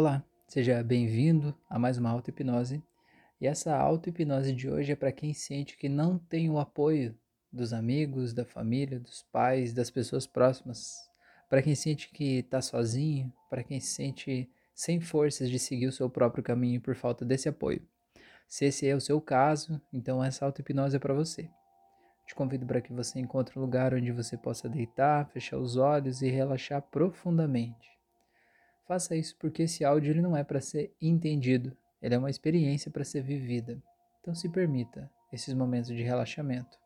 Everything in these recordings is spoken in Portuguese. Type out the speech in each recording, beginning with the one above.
Olá, seja bem-vindo a mais uma auto-hipnose. E essa auto-hipnose de hoje é para quem sente que não tem o apoio dos amigos, da família, dos pais, das pessoas próximas. Para quem sente que está sozinho, para quem sente sem forças de seguir o seu próprio caminho por falta desse apoio. Se esse é o seu caso, então essa auto-hipnose é para você. Te convido para que você encontre um lugar onde você possa deitar, fechar os olhos e relaxar profundamente. Faça isso porque esse áudio ele não é para ser entendido, ele é uma experiência para ser vivida. Então se permita esses momentos de relaxamento.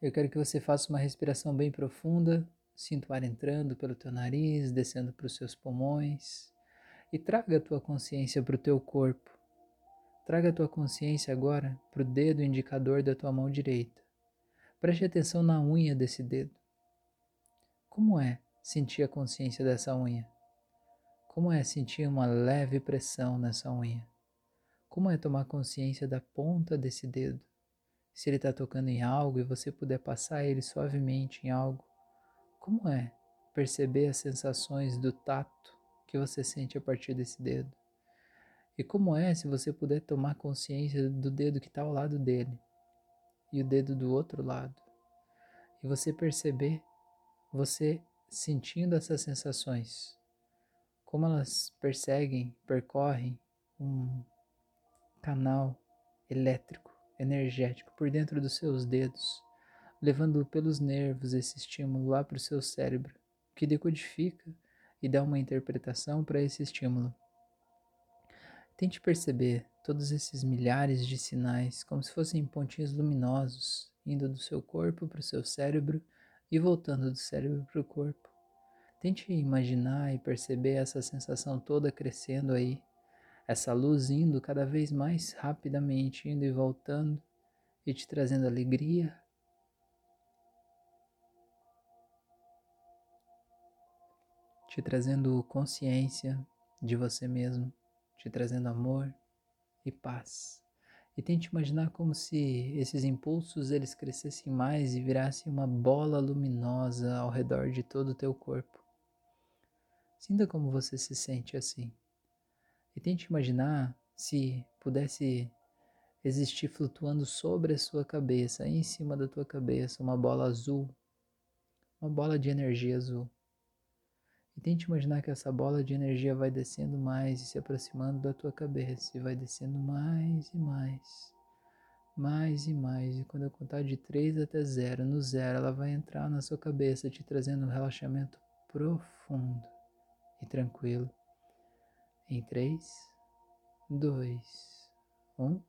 Eu quero que você faça uma respiração bem profunda, sinta o ar entrando pelo teu nariz, descendo para os seus pulmões e traga a tua consciência para o teu corpo. Traga a tua consciência agora para o dedo indicador da tua mão direita. Preste atenção na unha desse dedo. Como é sentir a consciência dessa unha? Como é sentir uma leve pressão nessa unha? Como é tomar consciência da ponta desse dedo? Se ele está tocando em algo e você puder passar ele suavemente em algo, como é perceber as sensações do tato que você sente a partir desse dedo? E como é se você puder tomar consciência do dedo que está ao lado dele e o dedo do outro lado? E você perceber, você sentindo essas sensações, como elas perseguem, percorrem um canal elétrico, energético por dentro dos seus dedos, levando pelos nervos esse estímulo lá para o seu cérebro, que decodifica e dá uma interpretação para esse estímulo. Tente perceber todos esses milhares de sinais como se fossem pontinhos luminosos indo do seu corpo para o seu cérebro e voltando do cérebro para o corpo. Tente imaginar e perceber essa sensação toda crescendo aí, essa luz indo cada vez mais rapidamente, indo e voltando e te trazendo alegria. Te trazendo consciência de você mesmo te trazendo amor e paz. E tente imaginar como se esses impulsos eles crescessem mais e virassem uma bola luminosa ao redor de todo o teu corpo. Sinta como você se sente assim. E tente imaginar se pudesse existir flutuando sobre a sua cabeça, em cima da tua cabeça, uma bola azul, uma bola de energia azul. E tente imaginar que essa bola de energia vai descendo mais e se aproximando da tua cabeça e vai descendo mais e mais, mais e mais. E quando eu contar de 3 até 0, no zero ela vai entrar na sua cabeça, te trazendo um relaxamento profundo e tranquilo. Em 3, 2, 1,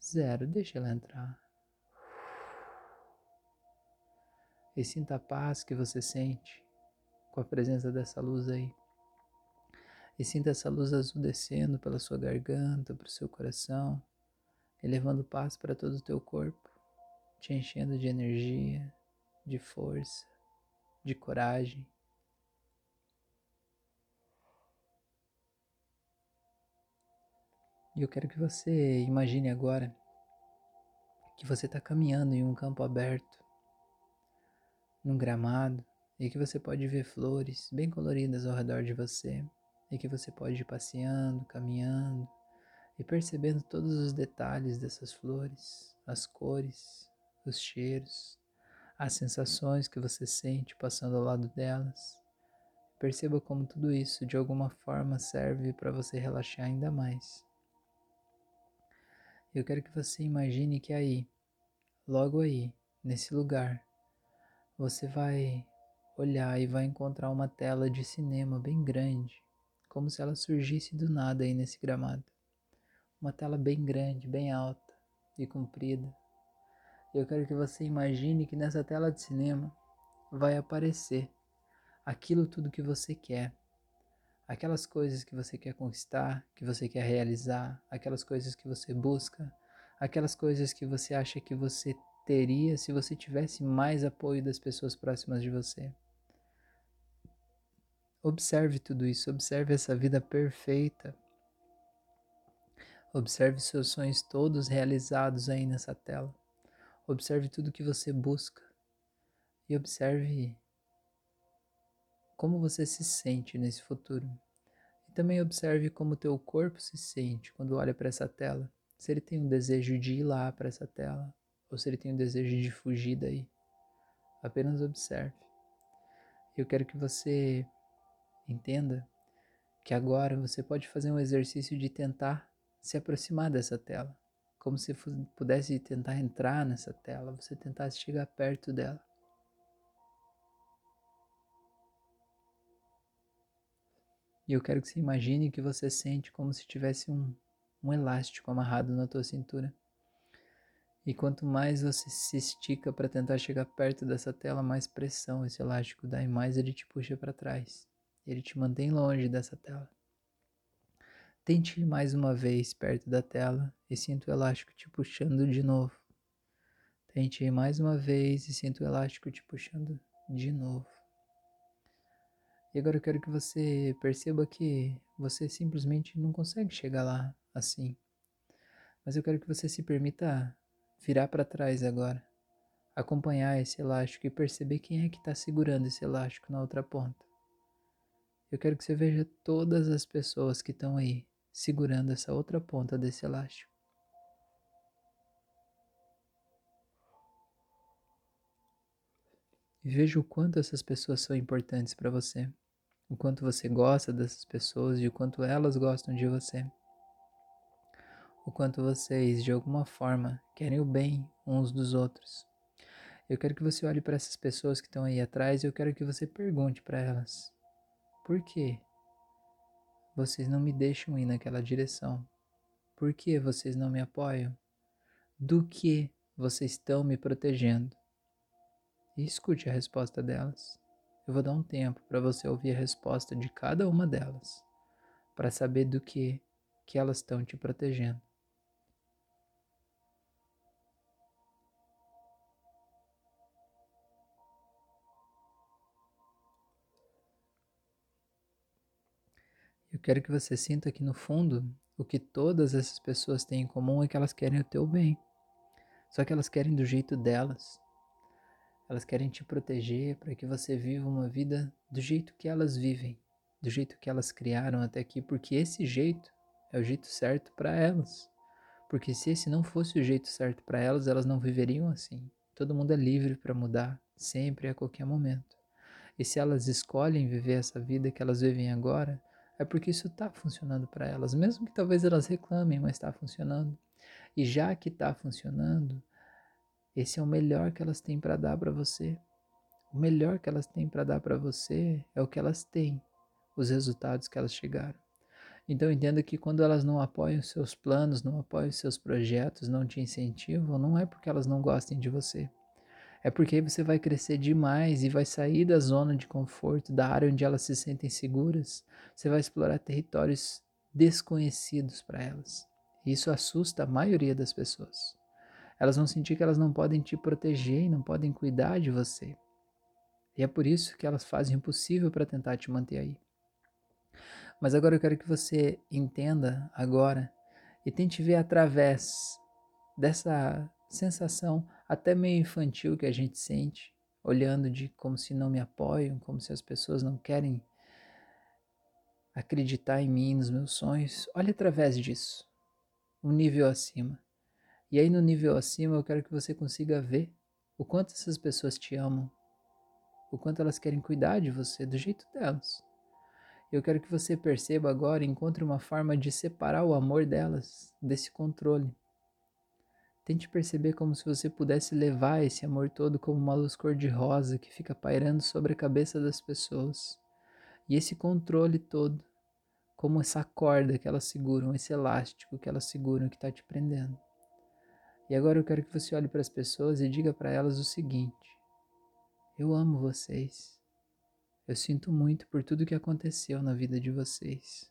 0. Deixa ela entrar. E sinta a paz que você sente com a presença dessa luz aí. E sinta essa luz azul descendo pela sua garganta, para o seu coração, e levando paz para todo o teu corpo, te enchendo de energia, de força, de coragem. E eu quero que você imagine agora que você está caminhando em um campo aberto, num gramado, e que você pode ver flores bem coloridas ao redor de você e que você pode ir passeando, caminhando e percebendo todos os detalhes dessas flores, as cores, os cheiros, as sensações que você sente passando ao lado delas. Perceba como tudo isso de alguma forma serve para você relaxar ainda mais. Eu quero que você imagine que aí, logo aí, nesse lugar, você vai olhar e vai encontrar uma tela de cinema bem grande, como se ela surgisse do nada aí nesse gramado. Uma tela bem grande, bem alta e comprida. Eu quero que você imagine que nessa tela de cinema vai aparecer aquilo tudo que você quer. Aquelas coisas que você quer conquistar, que você quer realizar, aquelas coisas que você busca, aquelas coisas que você acha que você teria se você tivesse mais apoio das pessoas próximas de você. Observe tudo isso, observe essa vida perfeita. Observe seus sonhos todos realizados aí nessa tela. Observe tudo que você busca. E observe como você se sente nesse futuro. também observe como teu corpo se sente quando olha para essa tela. Se ele tem um desejo de ir lá para essa tela ou se ele tem um desejo de fugir daí. Apenas observe. Eu quero que você entenda que agora você pode fazer um exercício de tentar se aproximar dessa tela, como se pudesse tentar entrar nessa tela, você tentasse chegar perto dela. E eu quero que você imagine que você sente como se tivesse um, um elástico amarrado na tua cintura. E quanto mais você se estica para tentar chegar perto dessa tela, mais pressão esse elástico dá e mais ele te puxa para trás. Ele te mantém longe dessa tela. Tente mais uma vez perto da tela e sinta o elástico te puxando de novo. Tente mais uma vez e sinta o elástico te puxando de novo. E agora eu quero que você perceba que você simplesmente não consegue chegar lá assim. Mas eu quero que você se permita virar para trás agora, acompanhar esse elástico e perceber quem é que está segurando esse elástico na outra ponta. Eu quero que você veja todas as pessoas que estão aí segurando essa outra ponta desse elástico. E veja o quanto essas pessoas são importantes para você o quanto você gosta dessas pessoas e o quanto elas gostam de você. O quanto vocês, de alguma forma, querem o bem uns dos outros. Eu quero que você olhe para essas pessoas que estão aí atrás e eu quero que você pergunte para elas: por que vocês não me deixam ir naquela direção? Por que vocês não me apoiam? Do que vocês estão me protegendo? E escute a resposta delas. Eu vou dar um tempo para você ouvir a resposta de cada uma delas, para saber do que que elas estão te protegendo. Eu quero que você sinta que no fundo o que todas essas pessoas têm em comum é que elas querem o teu bem. Só que elas querem do jeito delas. Elas querem te proteger para que você viva uma vida do jeito que elas vivem, do jeito que elas criaram até aqui, porque esse jeito é o jeito certo para elas. Porque se esse não fosse o jeito certo para elas, elas não viveriam assim. Todo mundo é livre para mudar, sempre a qualquer momento. E se elas escolhem viver essa vida que elas vivem agora, é porque isso está funcionando para elas, mesmo que talvez elas reclamem, mas está funcionando. E já que está funcionando, esse é o melhor que elas têm para dar para você. O melhor que elas têm para dar para você é o que elas têm, os resultados que elas chegaram. Então entenda que quando elas não apoiam seus planos, não apoiam seus projetos, não te incentivam, não é porque elas não gostem de você. É porque você vai crescer demais e vai sair da zona de conforto, da área onde elas se sentem seguras. Você vai explorar territórios desconhecidos para elas. Isso assusta a maioria das pessoas. Elas vão sentir que elas não podem te proteger e não podem cuidar de você. E é por isso que elas fazem o possível para tentar te manter aí. Mas agora eu quero que você entenda agora e tente ver através dessa sensação até meio infantil que a gente sente, olhando de como se não me apoiam, como se as pessoas não querem acreditar em mim, nos meus sonhos. Olhe através disso, um nível acima. E aí no nível acima eu quero que você consiga ver o quanto essas pessoas te amam, o quanto elas querem cuidar de você do jeito delas. Eu quero que você perceba agora encontre uma forma de separar o amor delas desse controle. Tente perceber como se você pudesse levar esse amor todo como uma luz cor-de-rosa que fica pairando sobre a cabeça das pessoas. E esse controle todo, como essa corda que elas seguram, esse elástico que elas seguram que está te prendendo. E agora eu quero que você olhe para as pessoas e diga para elas o seguinte: Eu amo vocês. Eu sinto muito por tudo que aconteceu na vida de vocês.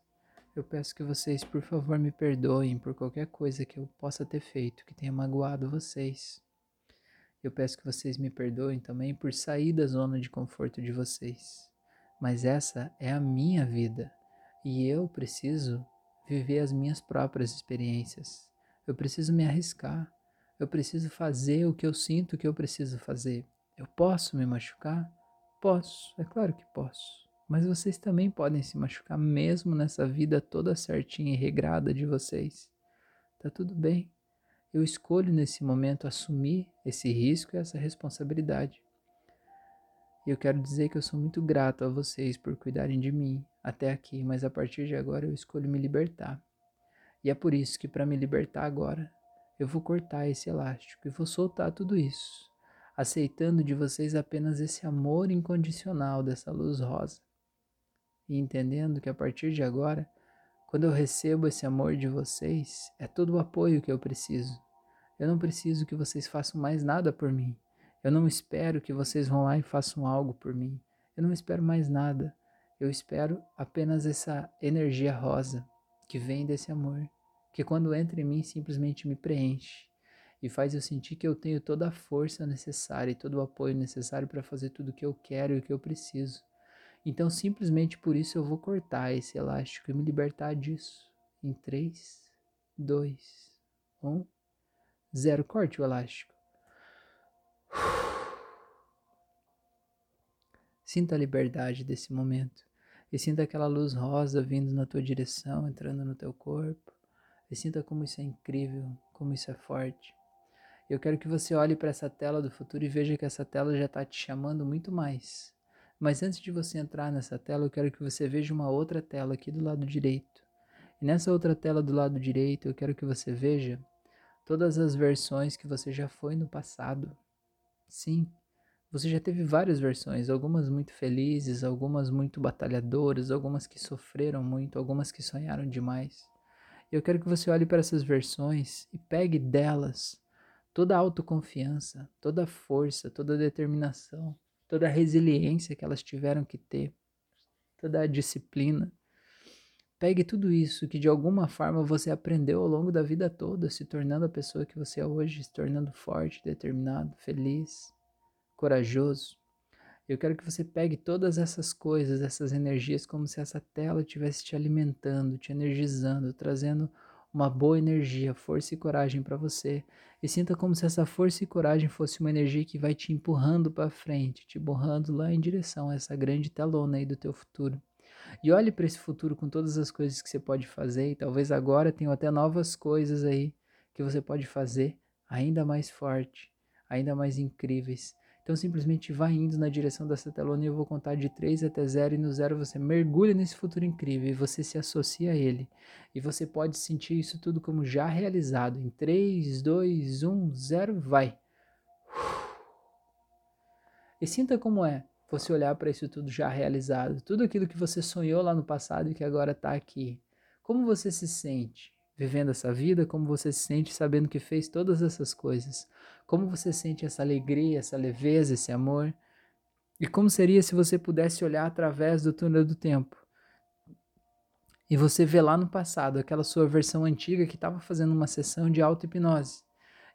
Eu peço que vocês, por favor, me perdoem por qualquer coisa que eu possa ter feito que tenha magoado vocês. Eu peço que vocês me perdoem também por sair da zona de conforto de vocês. Mas essa é a minha vida e eu preciso viver as minhas próprias experiências. Eu preciso me arriscar. Eu preciso fazer o que eu sinto que eu preciso fazer. Eu posso me machucar? Posso, é claro que posso. Mas vocês também podem se machucar mesmo nessa vida toda certinha e regrada de vocês. Tá tudo bem. Eu escolho nesse momento assumir esse risco e essa responsabilidade. E eu quero dizer que eu sou muito grato a vocês por cuidarem de mim até aqui, mas a partir de agora eu escolho me libertar. E é por isso que para me libertar agora, eu vou cortar esse elástico e vou soltar tudo isso, aceitando de vocês apenas esse amor incondicional dessa luz rosa. E entendendo que a partir de agora, quando eu recebo esse amor de vocês, é todo o apoio que eu preciso. Eu não preciso que vocês façam mais nada por mim. Eu não espero que vocês vão lá e façam algo por mim. Eu não espero mais nada. Eu espero apenas essa energia rosa que vem desse amor, que quando entra em mim simplesmente me preenche e faz eu sentir que eu tenho toda a força necessária e todo o apoio necessário para fazer tudo o que eu quero e o que eu preciso. Então, simplesmente por isso eu vou cortar esse elástico e me libertar disso. Em 3, 2, 1, 0. Corte o elástico. Sinta a liberdade desse momento. E sinta aquela luz rosa vindo na tua direção, entrando no teu corpo. E sinta como isso é incrível, como isso é forte. Eu quero que você olhe para essa tela do futuro e veja que essa tela já está te chamando muito mais. Mas antes de você entrar nessa tela, eu quero que você veja uma outra tela aqui do lado direito. E nessa outra tela do lado direito, eu quero que você veja todas as versões que você já foi no passado. Sim, você já teve várias versões, algumas muito felizes, algumas muito batalhadoras, algumas que sofreram muito, algumas que sonharam demais. Eu quero que você olhe para essas versões e pegue delas toda a autoconfiança, toda a força, toda a determinação, toda a resiliência que elas tiveram que ter, toda a disciplina. Pegue tudo isso que de alguma forma você aprendeu ao longo da vida toda, se tornando a pessoa que você é hoje, se tornando forte, determinado, feliz corajoso. Eu quero que você pegue todas essas coisas, essas energias, como se essa tela estivesse te alimentando, te energizando, trazendo uma boa energia, força e coragem para você. E sinta como se essa força e coragem fosse uma energia que vai te empurrando para frente, te empurrando lá em direção a essa grande telona aí do teu futuro. E olhe para esse futuro com todas as coisas que você pode fazer, e talvez agora tenham até novas coisas aí que você pode fazer ainda mais forte, ainda mais incríveis. Então simplesmente vá indo na direção dessa telona e eu vou contar de 3 até 0 e no 0 você mergulha nesse futuro incrível e você se associa a ele. E você pode sentir isso tudo como já realizado. Em 3, 2, 1, 0, vai. E sinta como é você olhar para isso tudo já realizado, tudo aquilo que você sonhou lá no passado e que agora está aqui. Como você se sente? Vivendo essa vida, como você se sente sabendo que fez todas essas coisas, como você sente essa alegria, essa leveza, esse amor, e como seria se você pudesse olhar através do túnel do tempo? E você vê lá no passado aquela sua versão antiga que estava fazendo uma sessão de auto-hipnose.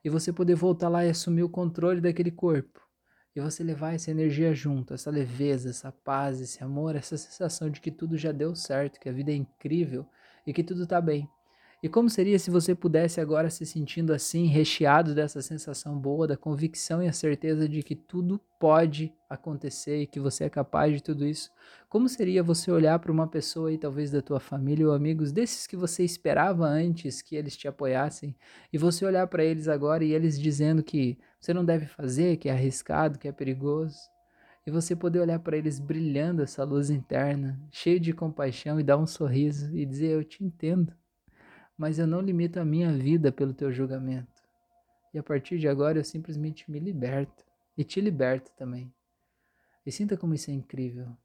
E você poder voltar lá e assumir o controle daquele corpo. E você levar essa energia junto, essa leveza, essa paz, esse amor, essa sensação de que tudo já deu certo, que a vida é incrível e que tudo está bem. E como seria se você pudesse agora se sentindo assim, recheado dessa sensação boa, da convicção e a certeza de que tudo pode acontecer e que você é capaz de tudo isso? Como seria você olhar para uma pessoa aí, talvez da tua família ou amigos, desses que você esperava antes que eles te apoiassem, e você olhar para eles agora e eles dizendo que você não deve fazer, que é arriscado, que é perigoso? e você poder olhar para eles brilhando essa luz interna, cheio de compaixão e dar um sorriso e dizer: Eu te entendo mas eu não limito a minha vida pelo teu julgamento. E a partir de agora eu simplesmente me liberto e te liberto também. E sinta como isso é incrível.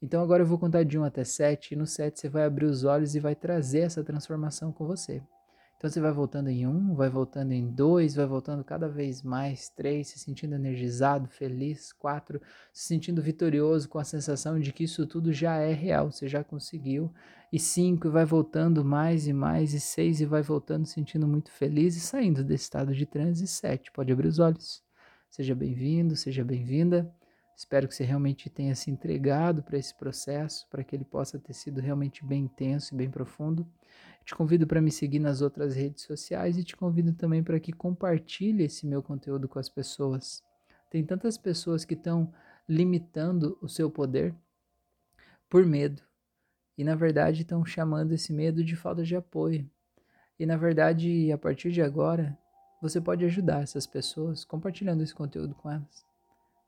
Então agora eu vou contar de 1 até 7 e no 7 você vai abrir os olhos e vai trazer essa transformação com você. Então você vai voltando em um, vai voltando em dois, vai voltando cada vez mais, três, se sentindo energizado, feliz, quatro, se sentindo vitorioso com a sensação de que isso tudo já é real, você já conseguiu, e cinco, vai voltando mais e mais, e seis, e vai voltando sentindo muito feliz e saindo desse estado de transe, sete, pode abrir os olhos. Seja bem-vindo, seja bem-vinda. Espero que você realmente tenha se entregado para esse processo, para que ele possa ter sido realmente bem intenso e bem profundo. Te convido para me seguir nas outras redes sociais e te convido também para que compartilhe esse meu conteúdo com as pessoas. Tem tantas pessoas que estão limitando o seu poder por medo. E na verdade estão chamando esse medo de falta de apoio. E na verdade, a partir de agora, você pode ajudar essas pessoas compartilhando esse conteúdo com elas.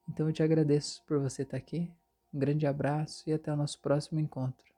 Então eu te agradeço por você estar aqui. Um grande abraço e até o nosso próximo encontro.